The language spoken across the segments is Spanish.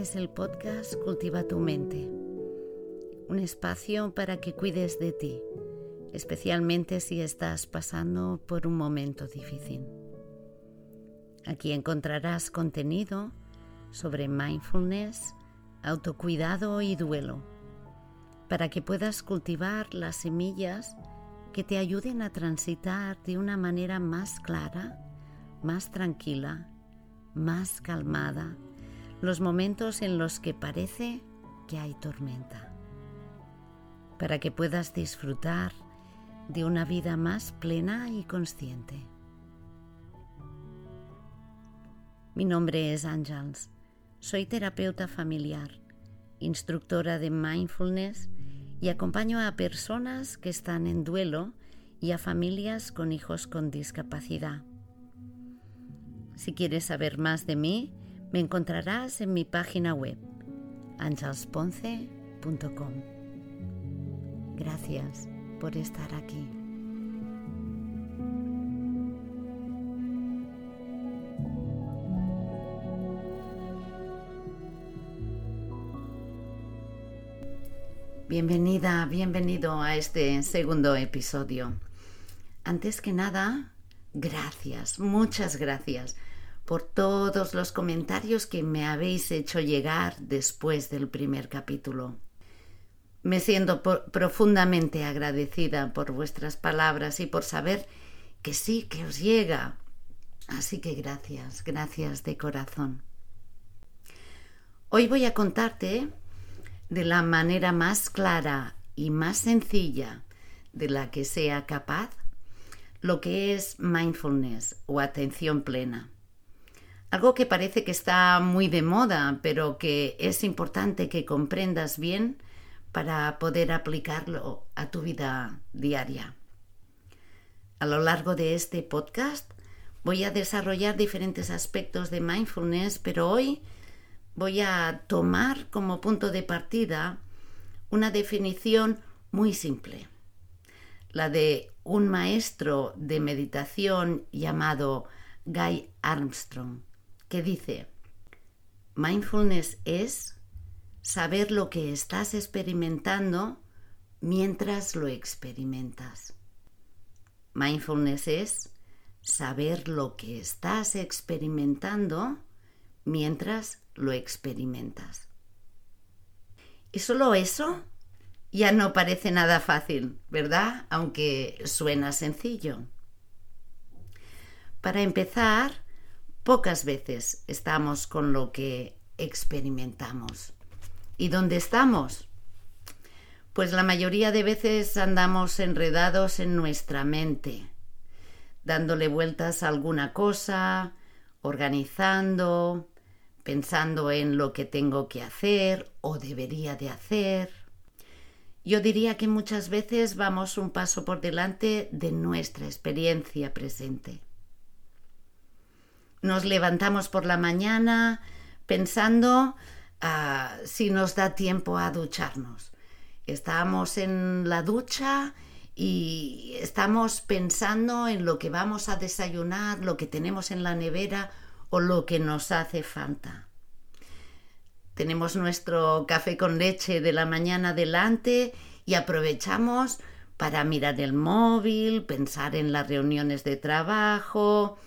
Es el podcast Cultiva tu mente, un espacio para que cuides de ti, especialmente si estás pasando por un momento difícil. Aquí encontrarás contenido sobre mindfulness, autocuidado y duelo, para que puedas cultivar las semillas que te ayuden a transitar de una manera más clara, más tranquila, más calmada, los momentos en los que parece que hay tormenta, para que puedas disfrutar de una vida más plena y consciente. Mi nombre es Ángels, soy terapeuta familiar, instructora de mindfulness y acompaño a personas que están en duelo y a familias con hijos con discapacidad. Si quieres saber más de mí, me encontrarás en mi página web angelsponce.com. Gracias por estar aquí. Bienvenida, bienvenido a este segundo episodio. Antes que nada, gracias, muchas gracias por todos los comentarios que me habéis hecho llegar después del primer capítulo. Me siento profundamente agradecida por vuestras palabras y por saber que sí, que os llega. Así que gracias, gracias de corazón. Hoy voy a contarte de la manera más clara y más sencilla de la que sea capaz lo que es mindfulness o atención plena. Algo que parece que está muy de moda, pero que es importante que comprendas bien para poder aplicarlo a tu vida diaria. A lo largo de este podcast voy a desarrollar diferentes aspectos de mindfulness, pero hoy voy a tomar como punto de partida una definición muy simple, la de un maestro de meditación llamado Guy Armstrong, que dice, mindfulness es saber lo que estás experimentando mientras lo experimentas. Mindfulness es saber lo que estás experimentando mientras lo experimentas. Y solo eso ya no parece nada fácil, ¿verdad? Aunque suena sencillo. Para empezar, pocas veces estamos con lo que experimentamos. ¿Y dónde estamos? Pues la mayoría de veces andamos enredados en nuestra mente, dándole vueltas a alguna cosa, organizando, pensando en lo que tengo que hacer o debería de hacer. Yo diría que muchas veces vamos un paso por delante de nuestra experiencia presente. Nos levantamos por la mañana pensando ah, si nos da tiempo a ducharnos. Estamos en la ducha y estamos pensando en lo que vamos a desayunar, lo que tenemos en la nevera o lo que nos hace falta. Tenemos nuestro café con leche de la mañana delante y aprovechamos para mirar el móvil, pensar en las reuniones de trabajo.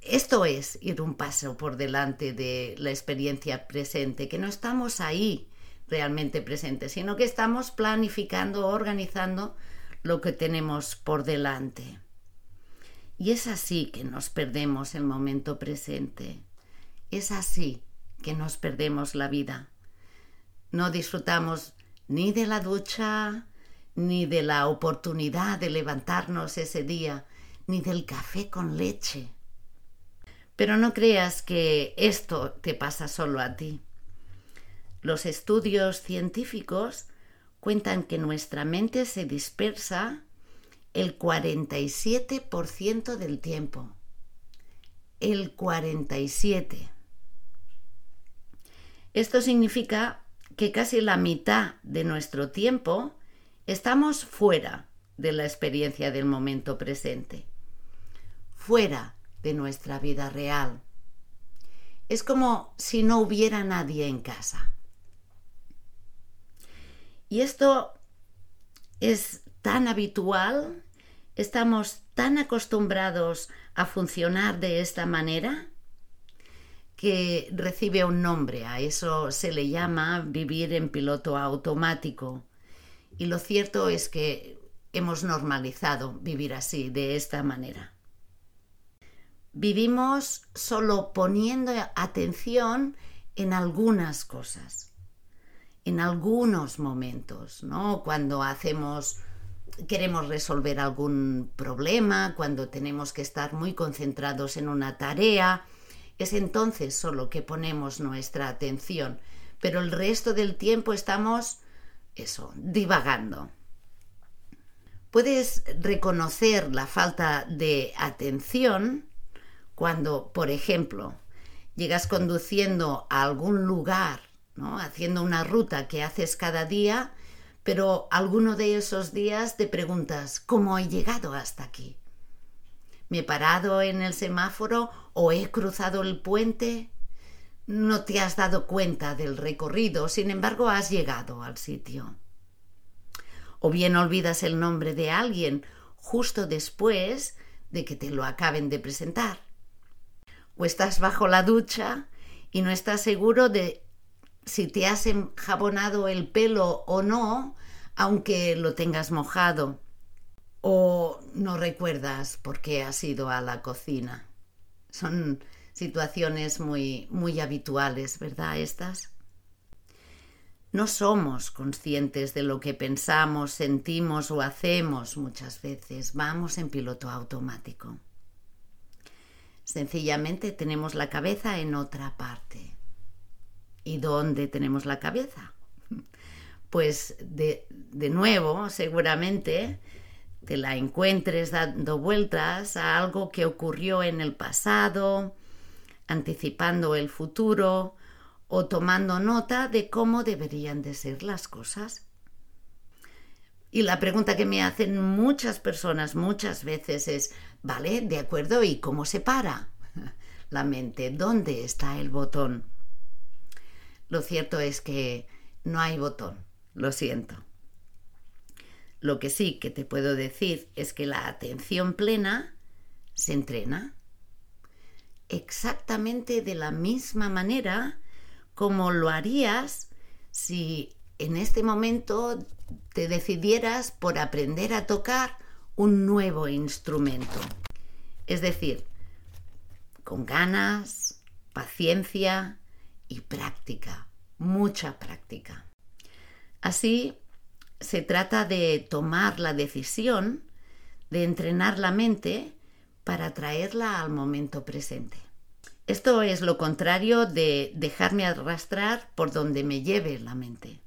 Esto es ir un paso por delante de la experiencia presente, que no estamos ahí realmente presentes, sino que estamos planificando, organizando lo que tenemos por delante. Y es así que nos perdemos el momento presente. Es así que nos perdemos la vida. No disfrutamos ni de la ducha, ni de la oportunidad de levantarnos ese día, ni del café con leche. Pero no creas que esto te pasa solo a ti. Los estudios científicos cuentan que nuestra mente se dispersa el 47% del tiempo. El 47%. Esto significa que casi la mitad de nuestro tiempo estamos fuera de la experiencia del momento presente, fuera de nuestra vida real. Es como si no hubiera nadie en casa. Y esto es tan habitual, estamos tan acostumbrados a funcionar de esta manera que recibe un nombre. A eso se le llama vivir en piloto automático. Y lo cierto es que hemos normalizado vivir así, de esta manera. Vivimos solo poniendo atención en algunas cosas, en algunos momentos, ¿no? Cuando hacemos queremos resolver algún problema, cuando tenemos que estar muy concentrados en una tarea, es entonces solo que ponemos nuestra atención, pero el resto del tiempo estamos eso, divagando. Puedes reconocer la falta de atención cuando, por ejemplo, llegas conduciendo a algún lugar, ¿no? haciendo una ruta que haces cada día, pero alguno de esos días te preguntas, ¿cómo he llegado hasta aquí? ¿Me he parado en el semáforo o he cruzado el puente? No te has dado cuenta del recorrido, sin embargo has llegado al sitio o bien olvidas el nombre de alguien justo después de que te lo acaben de presentar. O estás bajo la ducha y no estás seguro de si te has enjabonado el pelo o no, aunque lo tengas mojado. O no recuerdas por qué has ido a la cocina. Son situaciones muy muy habituales, ¿verdad? Estas. No somos conscientes de lo que pensamos, sentimos o hacemos muchas veces. Vamos en piloto automático. Sencillamente tenemos la cabeza en otra parte. ¿Y dónde tenemos la cabeza? Pues de, de nuevo, seguramente, te la encuentres dando vueltas a algo que ocurrió en el pasado, anticipando el futuro, o tomando nota de cómo deberían de ser las cosas. Y la pregunta que me hacen muchas personas muchas veces es, vale, de acuerdo, ¿y cómo se para la mente? ¿Dónde está el botón? Lo cierto es que no hay botón, lo siento. Lo que sí que te puedo decir es que la atención plena se entrena exactamente de la misma manera como lo harías si en este momento te decidieras por aprender a tocar un nuevo instrumento. Es decir, con ganas, paciencia y práctica, mucha práctica. Así, se trata de tomar la decisión de entrenar la mente para traerla al momento presente. Esto es lo contrario de dejarme arrastrar por donde me lleve la mente.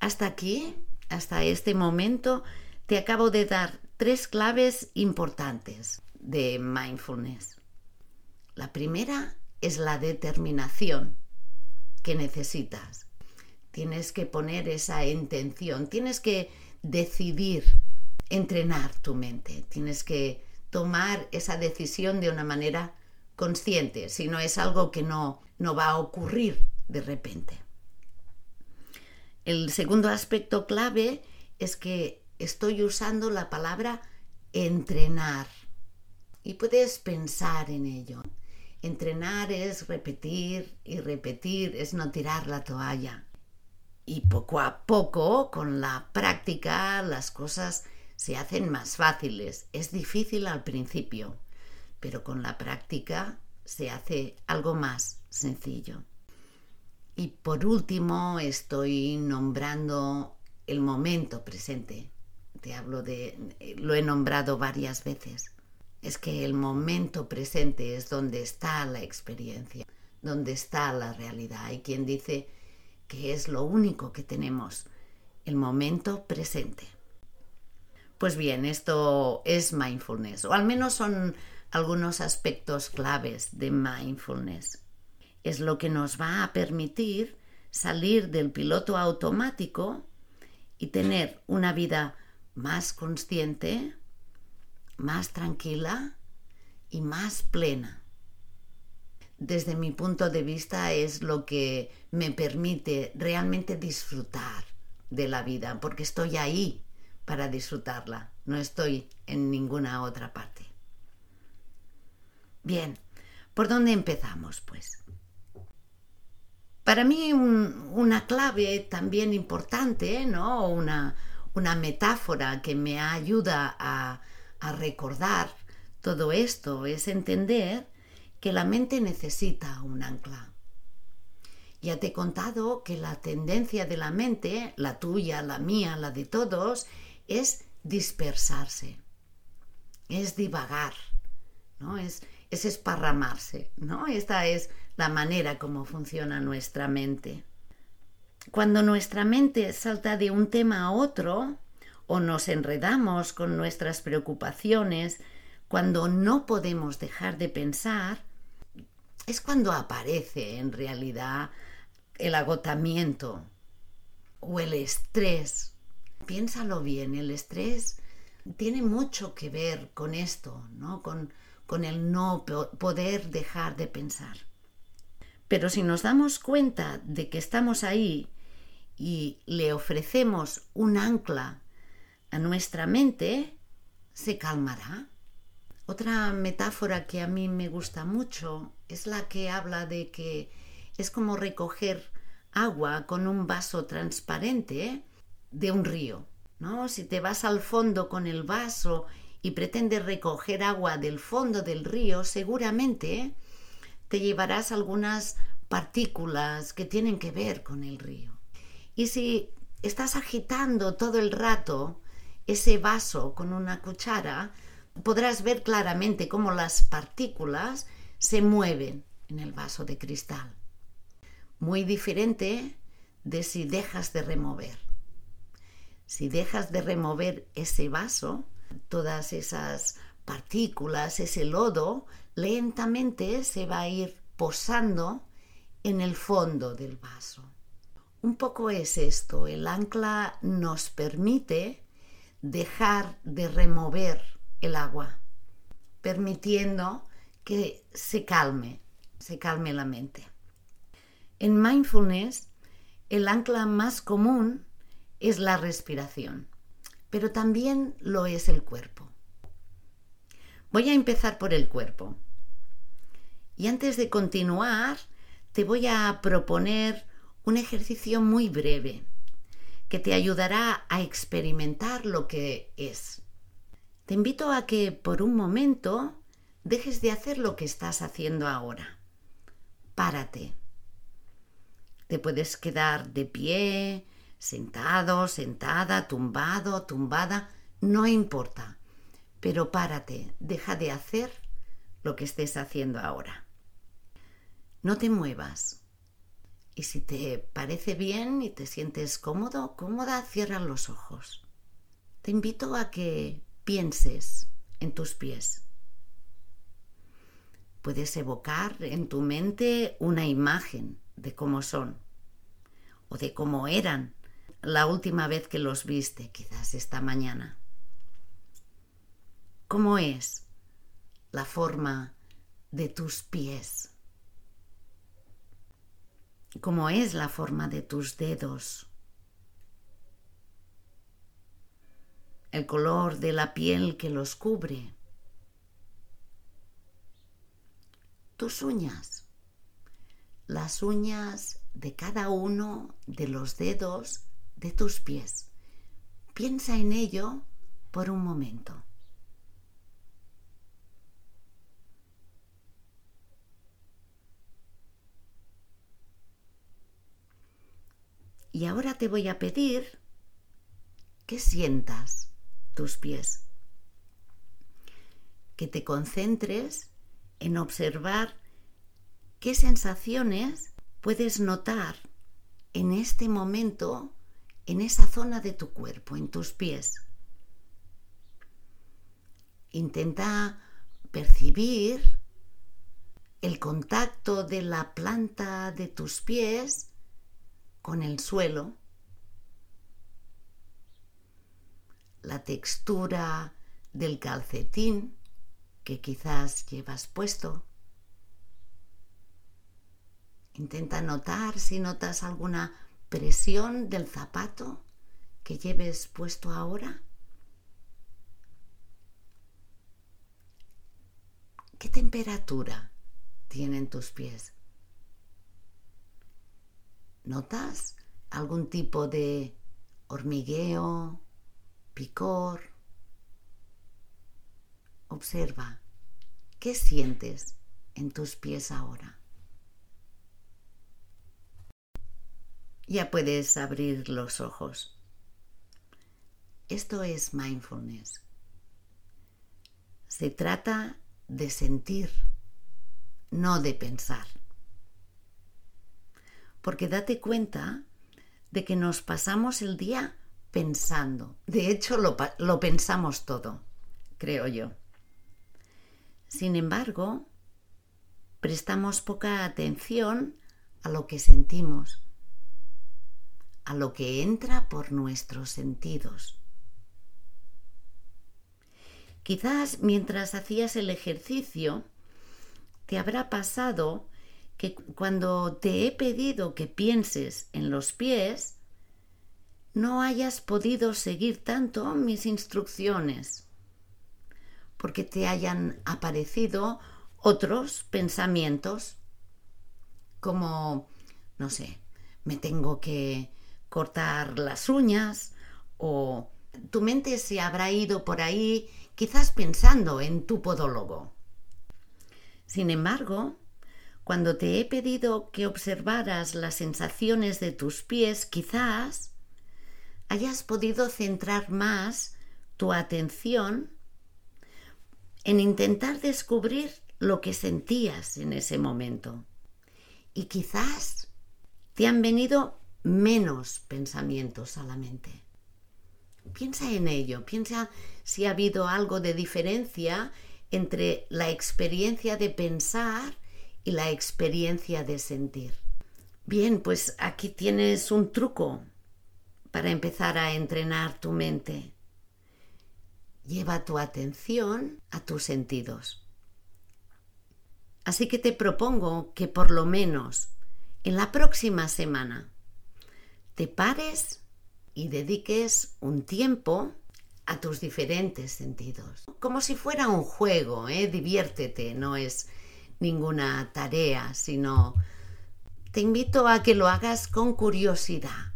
Hasta aquí, hasta este momento, te acabo de dar tres claves importantes de mindfulness. La primera es la determinación que necesitas. Tienes que poner esa intención, tienes que decidir entrenar tu mente, tienes que tomar esa decisión de una manera consciente, si no es algo que no, no va a ocurrir de repente. El segundo aspecto clave es que estoy usando la palabra entrenar y puedes pensar en ello. Entrenar es repetir y repetir, es no tirar la toalla. Y poco a poco, con la práctica, las cosas se hacen más fáciles. Es difícil al principio, pero con la práctica se hace algo más sencillo. Y por último, estoy nombrando el momento presente. Te hablo de, lo he nombrado varias veces. Es que el momento presente es donde está la experiencia, donde está la realidad. Hay quien dice que es lo único que tenemos, el momento presente. Pues bien, esto es mindfulness, o al menos son algunos aspectos claves de mindfulness. Es lo que nos va a permitir salir del piloto automático y tener una vida más consciente, más tranquila y más plena. desde mi punto de vista, es lo que me permite realmente disfrutar de la vida, porque estoy ahí para disfrutarla, no estoy en ninguna otra parte. Bien, ¿por dónde empezamos, pues? Para mí una clave también importante, ¿no? Una, una metáfora que me ayuda a, a recordar todo esto es entender que la mente necesita un ancla. Ya te he contado que la tendencia de la mente, la tuya, la mía, la de todos, es dispersarse, es divagar, ¿no? es, es esparramarse. ¿no? Esta es la manera como funciona nuestra mente. Cuando nuestra mente salta de un tema a otro, o nos enredamos con nuestras preocupaciones, cuando no podemos dejar de pensar, es cuando aparece en realidad el agotamiento o el estrés. Piénsalo bien, el estrés tiene mucho que ver con esto, ¿no? Con, con el no poder dejar de pensar. Pero si nos damos cuenta de que estamos ahí y le ofrecemos un ancla a nuestra mente, se calmará. Otra metáfora que a mí me gusta mucho es la que habla de que es como recoger agua con un vaso transparente de un río. ¿no? Si te vas al fondo con el vaso y pretendes recoger agua del fondo del río, seguramente te llevarás algunas partículas que tienen que ver con el río. Y si estás agitando todo el rato ese vaso con una cuchara, podrás ver claramente cómo las partículas se mueven en el vaso de cristal. Muy diferente de si dejas de remover. Si dejas de remover ese vaso, todas esas partículas, ese lodo, lentamente se va a ir posando en el fondo del vaso. Un poco es esto, el ancla nos permite dejar de remover el agua, permitiendo que se calme, se calme la mente. En mindfulness, el ancla más común es la respiración, pero también lo es el cuerpo. Voy a empezar por el cuerpo. Y antes de continuar, te voy a proponer un ejercicio muy breve que te ayudará a experimentar lo que es. Te invito a que por un momento dejes de hacer lo que estás haciendo ahora. Párate. Te puedes quedar de pie, sentado, sentada, tumbado, tumbada, no importa. Pero párate, deja de hacer lo que estés haciendo ahora. No te muevas. Y si te parece bien y te sientes cómodo, cómoda, cierra los ojos. Te invito a que pienses en tus pies. Puedes evocar en tu mente una imagen de cómo son o de cómo eran la última vez que los viste, quizás esta mañana. ¿Cómo es la forma de tus pies? ¿Cómo es la forma de tus dedos? El color de la piel que los cubre. Tus uñas. Las uñas de cada uno de los dedos de tus pies. Piensa en ello por un momento. Y ahora te voy a pedir que sientas tus pies, que te concentres en observar qué sensaciones puedes notar en este momento en esa zona de tu cuerpo, en tus pies. Intenta percibir el contacto de la planta de tus pies con el suelo, la textura del calcetín que quizás llevas puesto, Intenta notar si notas alguna presión del zapato que lleves puesto ahora. ¿Qué temperatura tienen tus pies? ¿Notas algún tipo de hormigueo, picor? Observa, ¿qué sientes en tus pies ahora? Ya puedes abrir los ojos. Esto es mindfulness. Se trata de sentir, no de pensar. Porque date cuenta de que nos pasamos el día pensando. De hecho, lo, lo pensamos todo, creo yo. Sin embargo, prestamos poca atención a lo que sentimos, a lo que entra por nuestros sentidos. Quizás mientras hacías el ejercicio te habrá pasado que cuando te he pedido que pienses en los pies, no hayas podido seguir tanto mis instrucciones, porque te hayan aparecido otros pensamientos, como, no sé, me tengo que cortar las uñas, o tu mente se habrá ido por ahí quizás pensando en tu podólogo. Sin embargo, cuando te he pedido que observaras las sensaciones de tus pies, quizás hayas podido centrar más tu atención en intentar descubrir lo que sentías en ese momento. Y quizás te han venido menos pensamientos a la mente. Piensa en ello, piensa si ha habido algo de diferencia entre la experiencia de pensar y la experiencia de sentir. Bien, pues aquí tienes un truco para empezar a entrenar tu mente. Lleva tu atención a tus sentidos. Así que te propongo que por lo menos en la próxima semana te pares y dediques un tiempo a tus diferentes sentidos. Como si fuera un juego, ¿eh? diviértete, no es ninguna tarea, sino te invito a que lo hagas con curiosidad,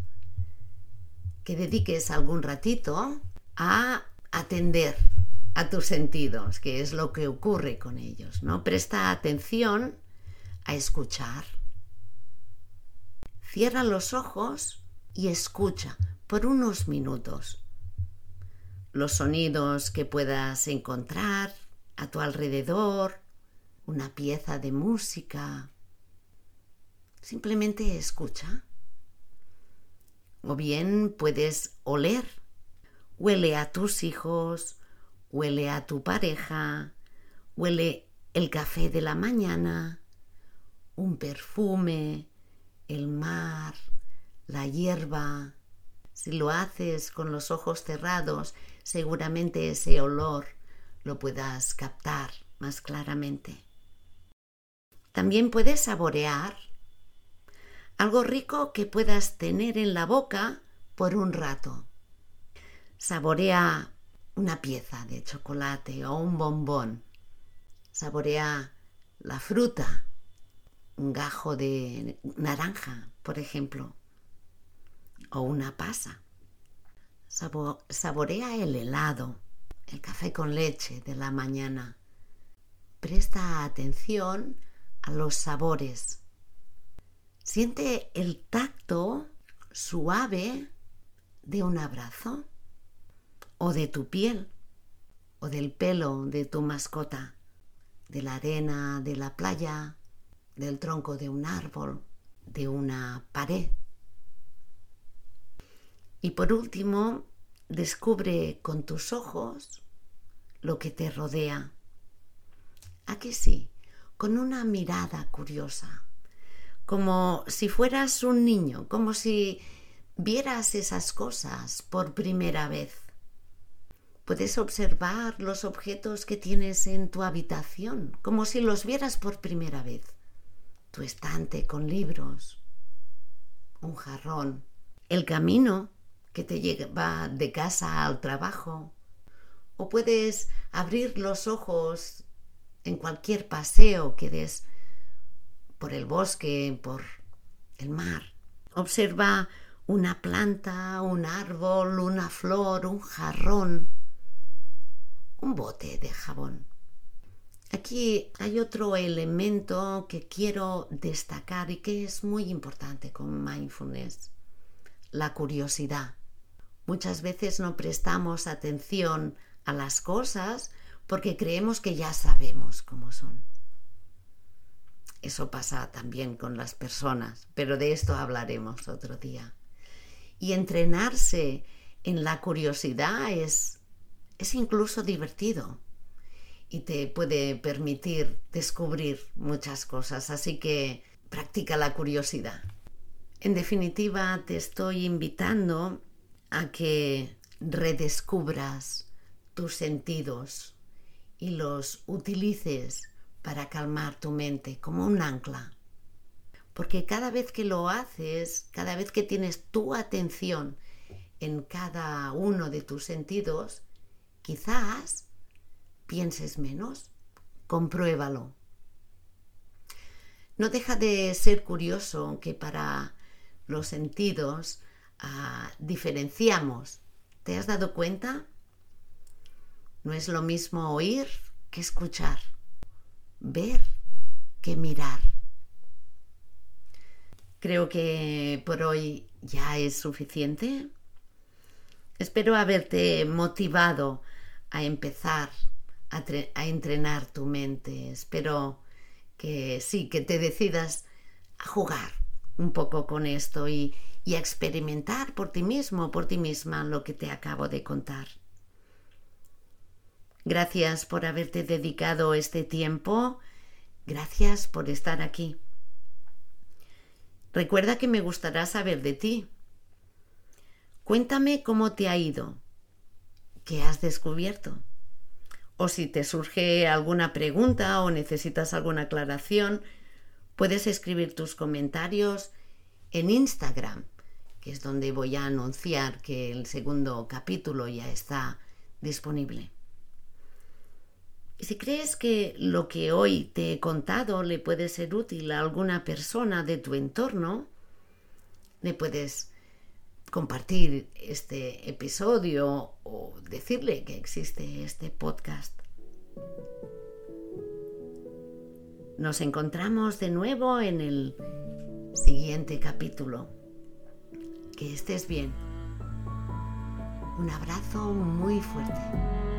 que dediques algún ratito a atender a tus sentidos, que es lo que ocurre con ellos, ¿no? Presta atención a escuchar. Cierra los ojos y escucha por unos minutos. Los sonidos que puedas encontrar a tu alrededor, una pieza de música. Simplemente escucha. O bien puedes oler. Huele a tus hijos, huele a tu pareja, huele el café de la mañana, un perfume, el mar, la hierba, si lo haces con los ojos cerrados, seguramente ese olor lo puedas captar más claramente. También puedes saborear algo rico que puedas tener en la boca por un rato. Saborea una pieza de chocolate o un bombón. Saborea la fruta, un gajo de naranja, por ejemplo o una pasa. saborea el helado, el café con leche de la mañana. Presta atención a los sabores. Siente el tacto suave de un abrazo o de tu piel o del pelo de tu mascota, de la arena de la playa, del tronco de un árbol, de una pared. Y por último, descubre con tus ojos lo que te rodea. ¿A que sí? Con una mirada curiosa, como si fueras un niño, como si vieras esas cosas por primera vez. Puedes observar los objetos que tienes en tu habitación, como si los vieras por primera vez. tu estante con libros, un jarrón, el camino que te lleva de casa al trabajo, o puedes abrir los ojos en cualquier paseo que des por el bosque, por el mar. Observa una planta, un árbol, una flor, un jarrón, un bote de jabón. Aquí hay otro elemento que quiero destacar y que es muy importante con mindfulness, la curiosidad. Muchas veces no prestamos atención a las cosas porque creemos que ya sabemos cómo son. Eso pasa también con las personas, pero de esto hablaremos otro día. Y entrenarse en la curiosidad es, es incluso divertido y te puede permitir descubrir muchas cosas. Así que practica la curiosidad. En definitiva, te estoy invitando a que redescubras tus sentidos y los utilices para calmar tu mente como un ancla. Porque cada vez que lo haces, cada vez que tienes tu atención en cada uno de tus sentidos, quizás pienses menos. Compruébalo. No deja de ser curioso que para los sentidos ah, diferenciamos. ¿Te has dado cuenta? No es lo mismo oír que escuchar, ver que mirar. Creo que por hoy ya es suficiente. Espero haberte motivado a empezar a, entrenar tu mente. Espero que sí, que te decidas a jugar un poco con esto y, y a experimentar por ti mismo, por ti misma lo que te acabo de contar. Gracias por haberte dedicado este tiempo. Gracias por estar aquí. Recuerda que me gustará saber de ti. Cuéntame cómo te ha ido, qué has descubierto. O si te surge alguna pregunta o necesitas alguna aclaración, puedes escribir tus comentarios en Instagram, que es donde voy a anunciar que el segundo capítulo ya está disponible. Si crees que lo que hoy te he contado le puede ser útil a alguna persona de tu entorno, le puedes compartir este episodio o decirle que existe este podcast. Nos encontramos de nuevo en el siguiente capítulo. Que estés bien. Un abrazo muy fuerte.